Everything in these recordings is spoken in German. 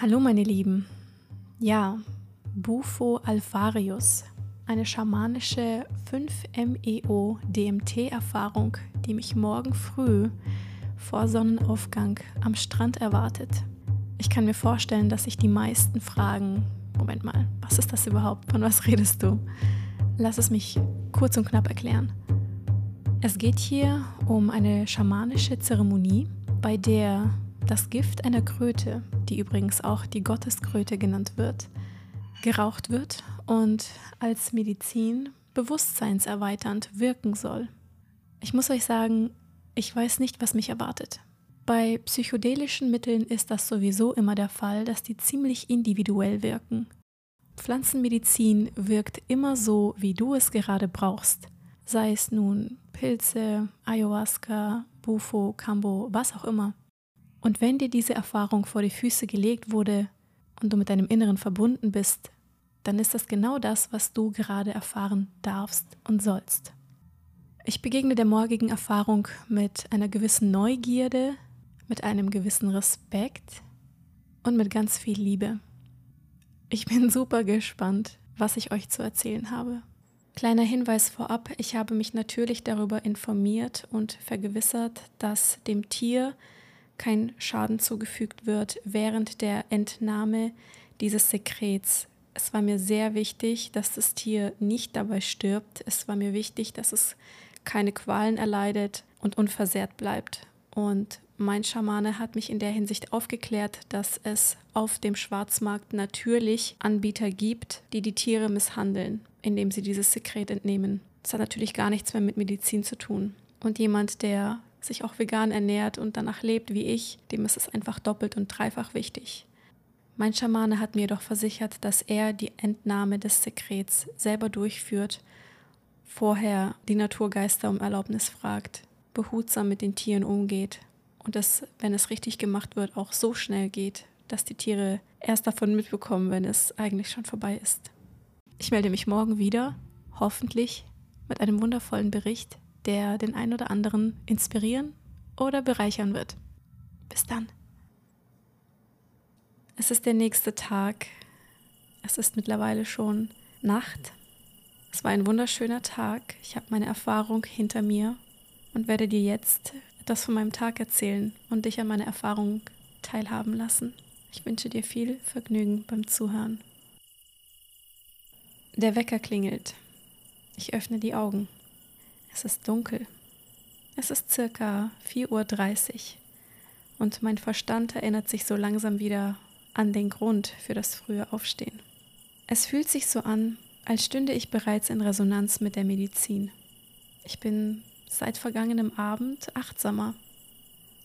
Hallo meine Lieben. Ja, Bufo alvarius, eine schamanische 5-MeO DMT-Erfahrung, die mich morgen früh vor Sonnenaufgang am Strand erwartet. Ich kann mir vorstellen, dass sich die meisten fragen, Moment mal, was ist das überhaupt? Von was redest du? Lass es mich kurz und knapp erklären. Es geht hier um eine schamanische Zeremonie, bei der das Gift einer Kröte, die übrigens auch die Gotteskröte genannt wird, geraucht wird und als Medizin bewusstseinserweiternd wirken soll. Ich muss euch sagen, ich weiß nicht, was mich erwartet. Bei psychedelischen Mitteln ist das sowieso immer der Fall, dass die ziemlich individuell wirken. Pflanzenmedizin wirkt immer so, wie du es gerade brauchst. Sei es nun Pilze, Ayahuasca, Bufo, Kambo, was auch immer. Und wenn dir diese Erfahrung vor die Füße gelegt wurde und du mit deinem Inneren verbunden bist, dann ist das genau das, was du gerade erfahren darfst und sollst. Ich begegne der morgigen Erfahrung mit einer gewissen Neugierde, mit einem gewissen Respekt und mit ganz viel Liebe. Ich bin super gespannt, was ich euch zu erzählen habe. Kleiner Hinweis vorab, ich habe mich natürlich darüber informiert und vergewissert, dass dem Tier kein Schaden zugefügt wird während der Entnahme dieses Sekrets. Es war mir sehr wichtig, dass das Tier nicht dabei stirbt. Es war mir wichtig, dass es keine Qualen erleidet und unversehrt bleibt. Und mein Schamane hat mich in der Hinsicht aufgeklärt, dass es auf dem Schwarzmarkt natürlich Anbieter gibt, die die Tiere misshandeln, indem sie dieses Sekret entnehmen. Das hat natürlich gar nichts mehr mit Medizin zu tun. Und jemand, der sich auch vegan ernährt und danach lebt wie ich, dem ist es einfach doppelt und dreifach wichtig. Mein Schamane hat mir jedoch versichert, dass er die Entnahme des Sekrets selber durchführt, vorher die Naturgeister um Erlaubnis fragt, behutsam mit den Tieren umgeht und es, wenn es richtig gemacht wird, auch so schnell geht, dass die Tiere erst davon mitbekommen, wenn es eigentlich schon vorbei ist. Ich melde mich morgen wieder, hoffentlich mit einem wundervollen Bericht der den einen oder anderen inspirieren oder bereichern wird. Bis dann. Es ist der nächste Tag. Es ist mittlerweile schon Nacht. Es war ein wunderschöner Tag. Ich habe meine Erfahrung hinter mir und werde dir jetzt etwas von meinem Tag erzählen und dich an meiner Erfahrung teilhaben lassen. Ich wünsche dir viel Vergnügen beim Zuhören. Der Wecker klingelt. Ich öffne die Augen. Es ist dunkel. Es ist circa 4.30 Uhr und mein Verstand erinnert sich so langsam wieder an den Grund für das frühe Aufstehen. Es fühlt sich so an, als stünde ich bereits in Resonanz mit der Medizin. Ich bin seit vergangenem Abend achtsamer.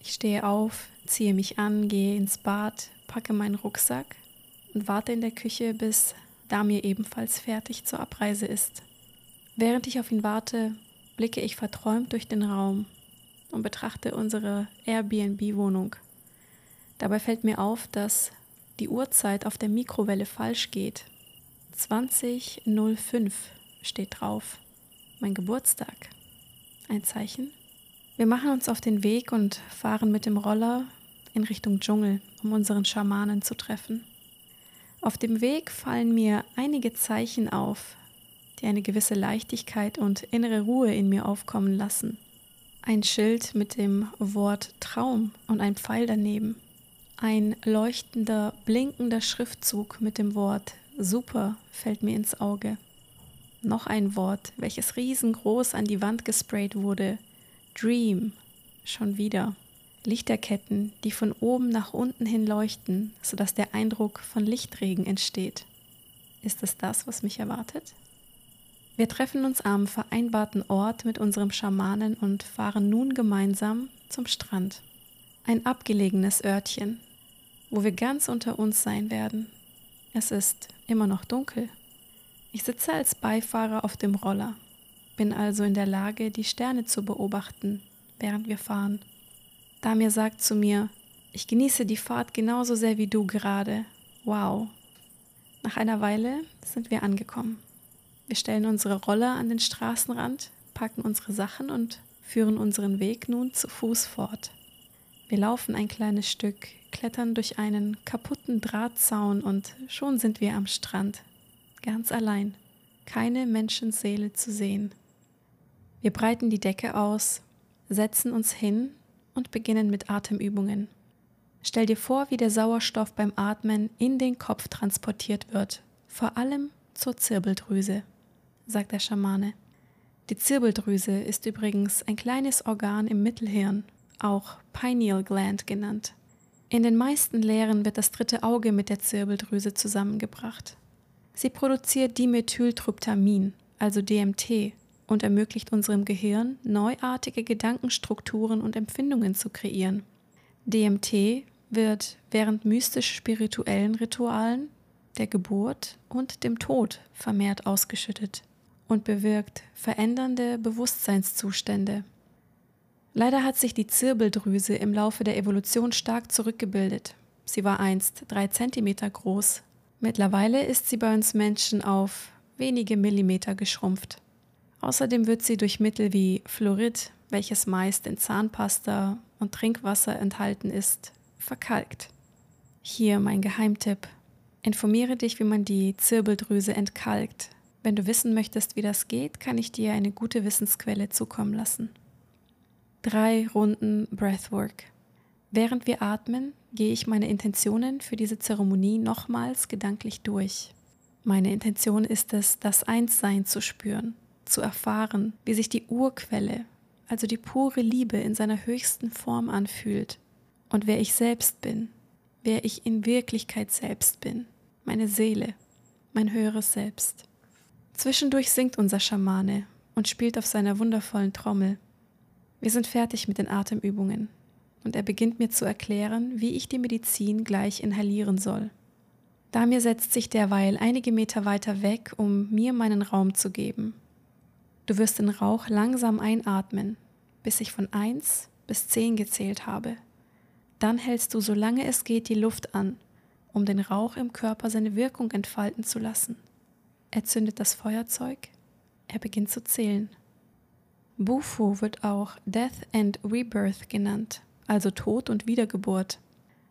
Ich stehe auf, ziehe mich an, gehe ins Bad, packe meinen Rucksack und warte in der Küche, bis Damir ebenfalls fertig zur Abreise ist. Während ich auf ihn warte, blicke ich verträumt durch den Raum und betrachte unsere Airbnb-Wohnung. Dabei fällt mir auf, dass die Uhrzeit auf der Mikrowelle falsch geht. 20.05 steht drauf. Mein Geburtstag. Ein Zeichen. Wir machen uns auf den Weg und fahren mit dem Roller in Richtung Dschungel, um unseren Schamanen zu treffen. Auf dem Weg fallen mir einige Zeichen auf, die eine gewisse Leichtigkeit und innere Ruhe in mir aufkommen lassen. Ein Schild mit dem Wort Traum und ein Pfeil daneben. Ein leuchtender, blinkender Schriftzug mit dem Wort Super fällt mir ins Auge. Noch ein Wort, welches riesengroß an die Wand gesprayt wurde. Dream. Schon wieder. Lichterketten, die von oben nach unten hin leuchten, sodass der Eindruck von Lichtregen entsteht. Ist es das, was mich erwartet? Wir treffen uns am vereinbarten Ort mit unserem Schamanen und fahren nun gemeinsam zum Strand. Ein abgelegenes Örtchen, wo wir ganz unter uns sein werden. Es ist immer noch dunkel. Ich sitze als Beifahrer auf dem Roller, bin also in der Lage, die Sterne zu beobachten, während wir fahren. Damir sagt zu mir, ich genieße die Fahrt genauso sehr wie du gerade. Wow. Nach einer Weile sind wir angekommen. Wir stellen unsere Roller an den Straßenrand, packen unsere Sachen und führen unseren Weg nun zu Fuß fort. Wir laufen ein kleines Stück, klettern durch einen kaputten Drahtzaun und schon sind wir am Strand. Ganz allein. Keine Menschenseele zu sehen. Wir breiten die Decke aus, setzen uns hin und beginnen mit Atemübungen. Stell dir vor, wie der Sauerstoff beim Atmen in den Kopf transportiert wird, vor allem zur Zirbeldrüse, sagt der Schamane. Die Zirbeldrüse ist übrigens ein kleines Organ im Mittelhirn, auch Pineal Gland genannt. In den meisten Lehren wird das dritte Auge mit der Zirbeldrüse zusammengebracht. Sie produziert Dimethyltryptamin, also DMT, und ermöglicht unserem Gehirn, neuartige Gedankenstrukturen und Empfindungen zu kreieren. DMT wird während mystisch-spirituellen Ritualen, der Geburt und dem Tod vermehrt ausgeschüttet und bewirkt verändernde Bewusstseinszustände. Leider hat sich die Zirbeldrüse im Laufe der Evolution stark zurückgebildet. Sie war einst drei Zentimeter groß. Mittlerweile ist sie bei uns Menschen auf wenige Millimeter geschrumpft. Außerdem wird sie durch Mittel wie Fluorid, welches meist in Zahnpasta und Trinkwasser enthalten ist, verkalkt. Hier mein Geheimtipp. Informiere dich, wie man die Zirbeldrüse entkalkt. Wenn du wissen möchtest, wie das geht, kann ich dir eine gute Wissensquelle zukommen lassen. Drei Runden Breathwork. Während wir atmen, gehe ich meine Intentionen für diese Zeremonie nochmals gedanklich durch. Meine Intention ist es, das Einssein zu spüren, zu erfahren, wie sich die Urquelle, also die pure Liebe in seiner höchsten Form anfühlt und wer ich selbst bin, wer ich in Wirklichkeit selbst bin, meine Seele, mein höheres Selbst. Zwischendurch singt unser Schamane und spielt auf seiner wundervollen Trommel. Wir sind fertig mit den Atemübungen und er beginnt mir zu erklären, wie ich die Medizin gleich inhalieren soll. Damir setzt sich derweil einige Meter weiter weg, um mir meinen Raum zu geben. Du wirst den Rauch langsam einatmen, bis ich von 1 bis 10 gezählt habe. Dann hältst du, solange es geht, die Luft an, um den Rauch im Körper seine Wirkung entfalten zu lassen. Er zündet das Feuerzeug, er beginnt zu zählen. Bufu wird auch Death and Rebirth genannt, also Tod und Wiedergeburt.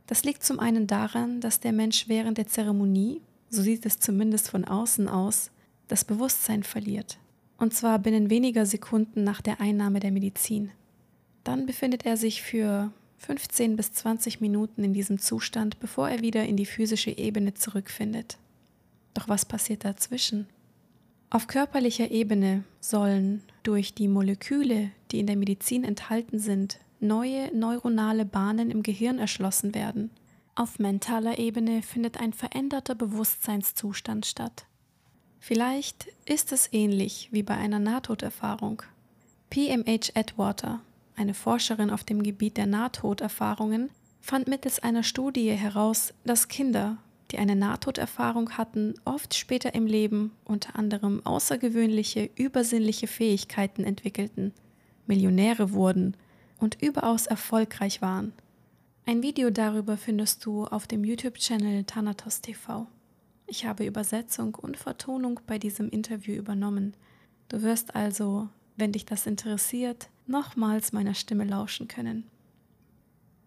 Das liegt zum einen daran, dass der Mensch während der Zeremonie, so sieht es zumindest von außen aus, das Bewusstsein verliert. Und zwar binnen weniger Sekunden nach der Einnahme der Medizin. Dann befindet er sich für 15 bis 20 Minuten in diesem Zustand, bevor er wieder in die physische Ebene zurückfindet. Doch was passiert dazwischen? Auf körperlicher Ebene sollen durch die Moleküle, die in der Medizin enthalten sind, neue neuronale Bahnen im Gehirn erschlossen werden. Auf mentaler Ebene findet ein veränderter Bewusstseinszustand statt. Vielleicht ist es ähnlich wie bei einer Nahtoderfahrung. PMH Edwater eine Forscherin auf dem Gebiet der Nahtoderfahrungen, fand mittels einer Studie heraus, dass Kinder, die eine Nahtoderfahrung hatten, oft später im Leben unter anderem außergewöhnliche, übersinnliche Fähigkeiten entwickelten, Millionäre wurden und überaus erfolgreich waren. Ein Video darüber findest du auf dem YouTube-Channel Thanatos TV. Ich habe Übersetzung und Vertonung bei diesem Interview übernommen. Du wirst also, wenn dich das interessiert, nochmals meiner Stimme lauschen können.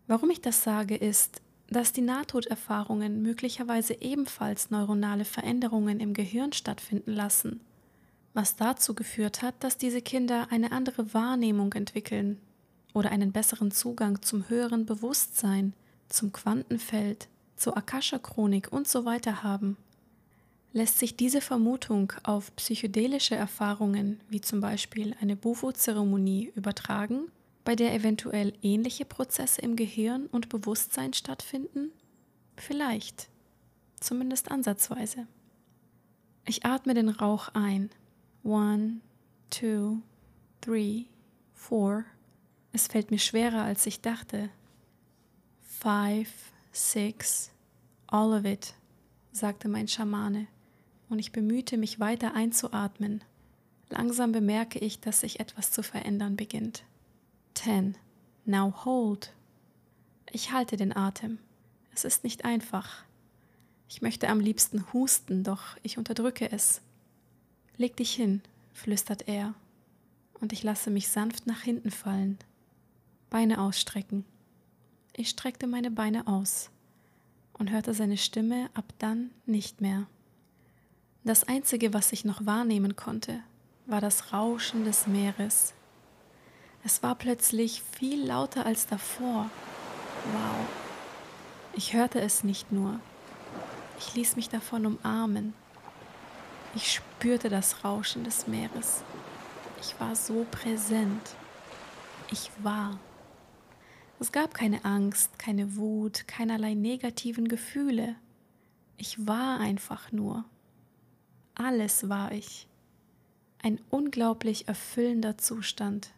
Warum ich das sage, ist, dass die Nahtoderfahrungen möglicherweise ebenfalls neuronale Veränderungen im Gehirn stattfinden lassen, was dazu geführt hat, dass diese Kinder eine andere Wahrnehmung entwickeln oder einen besseren Zugang zum höheren Bewusstsein, zum Quantenfeld, zur Akasha-Chronik und so weiter haben. Lässt sich diese Vermutung auf psychedelische Erfahrungen wie zum Beispiel eine Bufo-Zeremonie übertragen, bei der eventuell ähnliche Prozesse im Gehirn und Bewusstsein stattfinden? Vielleicht, zumindest ansatzweise. Ich atme den Rauch ein. One, two, three, four. Es fällt mir schwerer, als ich dachte. Five, six, all of it, sagte mein Schamane und ich bemühte mich weiter einzuatmen. Langsam bemerke ich, dass sich etwas zu verändern beginnt. Ten. Now hold. Ich halte den Atem. Es ist nicht einfach. Ich möchte am liebsten husten, doch ich unterdrücke es. Leg dich hin, flüstert er, und ich lasse mich sanft nach hinten fallen. Beine ausstrecken. Ich streckte meine Beine aus und hörte seine Stimme ab dann nicht mehr. Das Einzige, was ich noch wahrnehmen konnte, war das Rauschen des Meeres. Es war plötzlich viel lauter als davor. Wow. Ich hörte es nicht nur. Ich ließ mich davon umarmen. Ich spürte das Rauschen des Meeres. Ich war so präsent. Ich war. Es gab keine Angst, keine Wut, keinerlei negativen Gefühle. Ich war einfach nur. Alles war ich. Ein unglaublich erfüllender Zustand.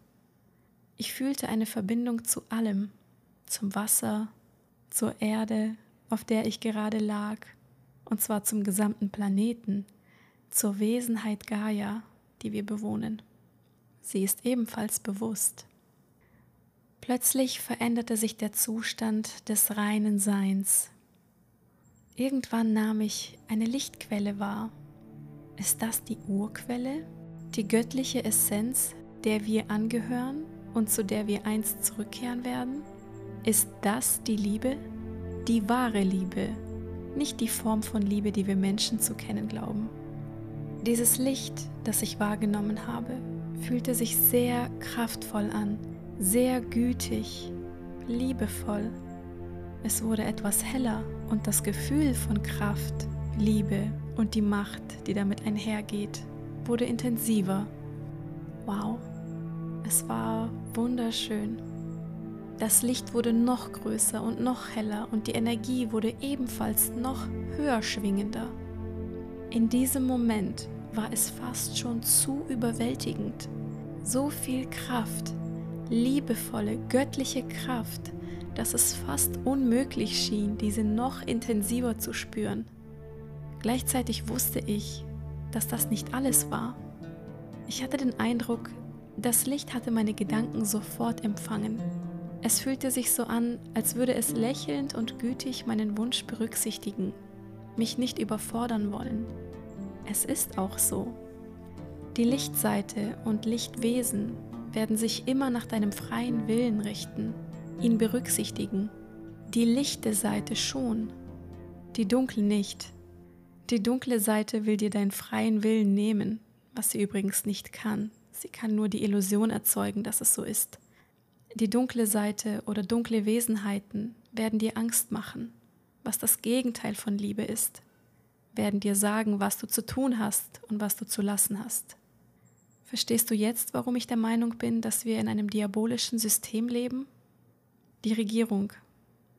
Ich fühlte eine Verbindung zu allem, zum Wasser, zur Erde, auf der ich gerade lag, und zwar zum gesamten Planeten, zur Wesenheit Gaia, die wir bewohnen. Sie ist ebenfalls bewusst. Plötzlich veränderte sich der Zustand des reinen Seins. Irgendwann nahm ich eine Lichtquelle wahr. Ist das die Urquelle, die göttliche Essenz, der wir angehören und zu der wir einst zurückkehren werden? Ist das die Liebe? Die wahre Liebe, nicht die Form von Liebe, die wir Menschen zu kennen glauben. Dieses Licht, das ich wahrgenommen habe, fühlte sich sehr kraftvoll an sehr gütig, liebevoll. Es wurde etwas heller und das Gefühl von Kraft, Liebe und die Macht, die damit einhergeht, wurde intensiver. Wow, es war wunderschön. Das Licht wurde noch größer und noch heller und die Energie wurde ebenfalls noch höher schwingender. In diesem Moment war es fast schon zu überwältigend. So viel Kraft, liebevolle, göttliche Kraft, dass es fast unmöglich schien, diese noch intensiver zu spüren. Gleichzeitig wusste ich, dass das nicht alles war. Ich hatte den Eindruck, das Licht hatte meine Gedanken sofort empfangen. Es fühlte sich so an, als würde es lächelnd und gütig meinen Wunsch berücksichtigen, mich nicht überfordern wollen. Es ist auch so. Die Lichtseite und Lichtwesen werden sich immer nach deinem freien Willen richten, ihn berücksichtigen. Die lichte Seite schon, die dunkle nicht. Die dunkle Seite will dir deinen freien Willen nehmen, was sie übrigens nicht kann. Sie kann nur die Illusion erzeugen, dass es so ist. Die dunkle Seite oder dunkle Wesenheiten werden dir Angst machen, was das Gegenteil von Liebe ist, werden dir sagen, was du zu tun hast und was du zu lassen hast. Verstehst du jetzt, warum ich der Meinung bin, dass wir in einem diabolischen System leben? Die Regierung.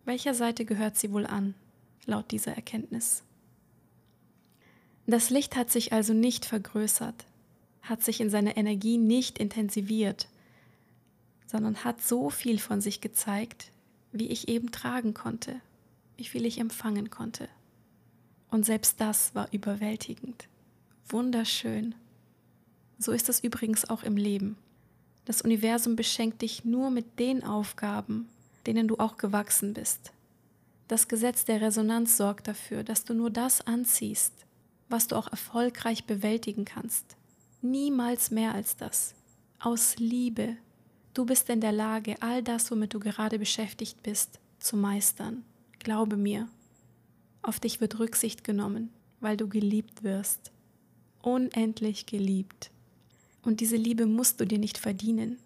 Welcher Seite gehört sie wohl an, laut dieser Erkenntnis? Das Licht hat sich also nicht vergrößert, hat sich in seiner Energie nicht intensiviert, sondern hat so viel von sich gezeigt, wie ich eben tragen konnte, wie viel ich empfangen konnte. Und selbst das war überwältigend, wunderschön. So ist es übrigens auch im Leben. Das Universum beschenkt dich nur mit den Aufgaben, denen du auch gewachsen bist. Das Gesetz der Resonanz sorgt dafür, dass du nur das anziehst, was du auch erfolgreich bewältigen kannst. Niemals mehr als das. Aus Liebe. Du bist in der Lage, all das, womit du gerade beschäftigt bist, zu meistern. Glaube mir. Auf dich wird Rücksicht genommen, weil du geliebt wirst. Unendlich geliebt. Und diese Liebe musst du dir nicht verdienen.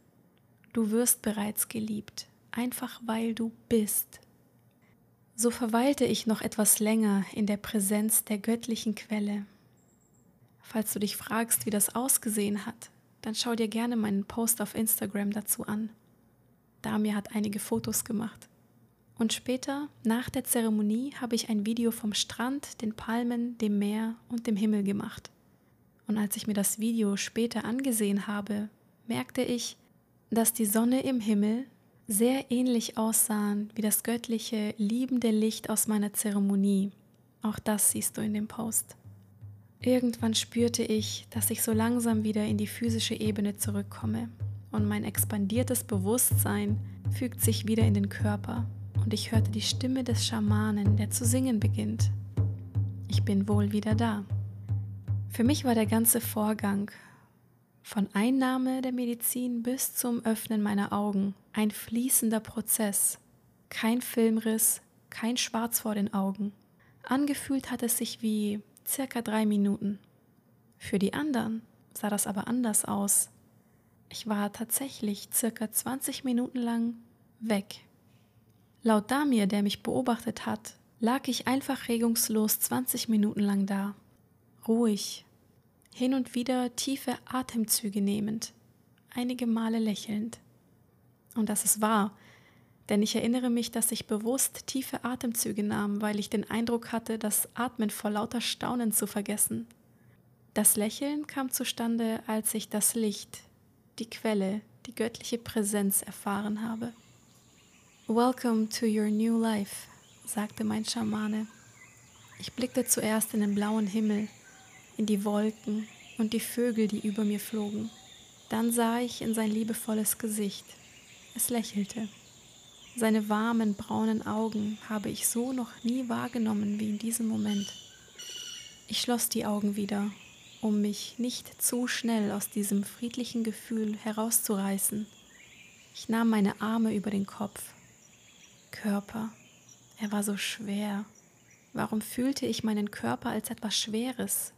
Du wirst bereits geliebt, einfach weil du bist. So verweilte ich noch etwas länger in der Präsenz der göttlichen Quelle. Falls du dich fragst, wie das ausgesehen hat, dann schau dir gerne meinen Post auf Instagram dazu an. Damir hat einige Fotos gemacht. Und später, nach der Zeremonie, habe ich ein Video vom Strand, den Palmen, dem Meer und dem Himmel gemacht. Und als ich mir das Video später angesehen habe, merkte ich, dass die Sonne im Himmel sehr ähnlich aussahen wie das göttliche, liebende Licht aus meiner Zeremonie. Auch das siehst du in dem Post. Irgendwann spürte ich, dass ich so langsam wieder in die physische Ebene zurückkomme und mein expandiertes Bewusstsein fügt sich wieder in den Körper und ich hörte die Stimme des Schamanen, der zu singen beginnt. Ich bin wohl wieder da. Für mich war der ganze Vorgang von Einnahme der Medizin bis zum Öffnen meiner Augen ein fließender Prozess, Kein Filmriss, kein Schwarz vor den Augen. Angefühlt hat es sich wie circa drei Minuten. Für die anderen sah das aber anders aus. Ich war tatsächlich circa 20 Minuten lang weg. Laut Damir, der mich beobachtet hat, lag ich einfach regungslos 20 Minuten lang da. Ruhig, hin und wieder tiefe Atemzüge nehmend, einige Male lächelnd. Und das ist wahr, denn ich erinnere mich, dass ich bewusst tiefe Atemzüge nahm, weil ich den Eindruck hatte, das Atmen vor lauter Staunen zu vergessen. Das Lächeln kam zustande, als ich das Licht, die Quelle, die göttliche Präsenz erfahren habe. Welcome to your new life, sagte mein Schamane. Ich blickte zuerst in den blauen Himmel, in die Wolken und die Vögel, die über mir flogen. Dann sah ich in sein liebevolles Gesicht. Es lächelte. Seine warmen braunen Augen habe ich so noch nie wahrgenommen wie in diesem Moment. Ich schloss die Augen wieder, um mich nicht zu schnell aus diesem friedlichen Gefühl herauszureißen. Ich nahm meine Arme über den Kopf. Körper, er war so schwer. Warum fühlte ich meinen Körper als etwas Schweres?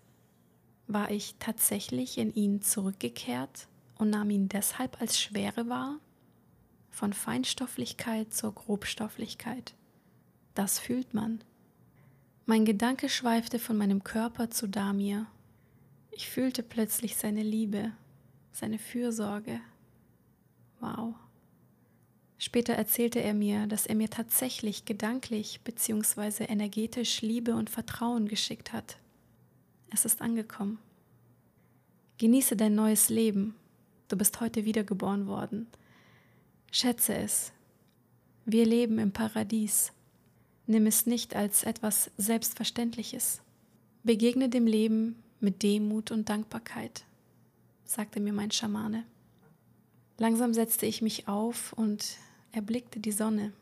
War ich tatsächlich in ihn zurückgekehrt und nahm ihn deshalb als Schwere wahr? Von Feinstofflichkeit zur Grobstofflichkeit. Das fühlt man. Mein Gedanke schweifte von meinem Körper zu Damir. Ich fühlte plötzlich seine Liebe, seine Fürsorge. Wow. Später erzählte er mir, dass er mir tatsächlich gedanklich bzw. energetisch Liebe und Vertrauen geschickt hat. Es ist angekommen. Genieße dein neues Leben. Du bist heute wiedergeboren worden. Schätze es. Wir leben im Paradies. Nimm es nicht als etwas Selbstverständliches. Begegne dem Leben mit Demut und Dankbarkeit, sagte mir mein Schamane. Langsam setzte ich mich auf und erblickte die Sonne.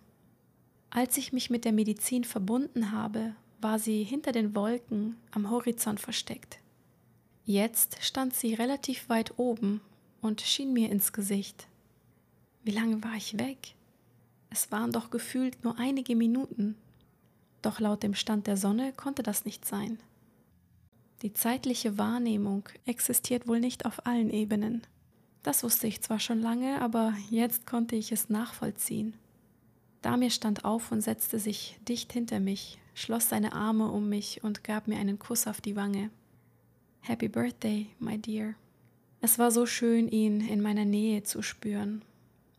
Als ich mich mit der Medizin verbunden habe, war sie hinter den Wolken am Horizont versteckt. Jetzt stand sie relativ weit oben und schien mir ins Gesicht. Wie lange war ich weg? Es waren doch gefühlt nur einige Minuten. Doch laut dem Stand der Sonne konnte das nicht sein. Die zeitliche Wahrnehmung existiert wohl nicht auf allen Ebenen. Das wusste ich zwar schon lange, aber jetzt konnte ich es nachvollziehen. Damir stand auf und setzte sich dicht hinter mich, schloss seine Arme um mich und gab mir einen Kuss auf die Wange. Happy Birthday, my dear. Es war so schön, ihn in meiner Nähe zu spüren,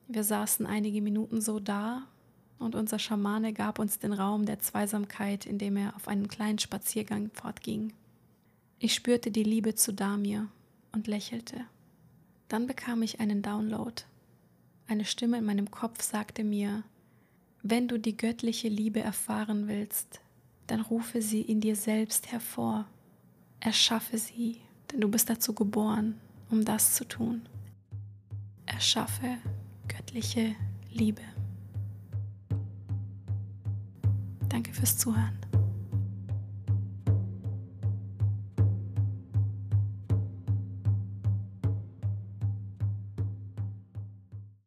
wir saßen einige Minuten so da und unser Schamane gab uns den Raum der Zweisamkeit, indem er auf einen kleinen Spaziergang fortging. Ich spürte die Liebe zu Damir und lächelte. Dann bekam ich einen Download. Eine Stimme in meinem Kopf sagte mir, wenn du die göttliche Liebe erfahren willst, dann rufe sie in dir selbst hervor. Erschaffe sie, denn du bist dazu geboren, um das zu tun. Erschaffe göttliche Liebe. Danke fürs Zuhören.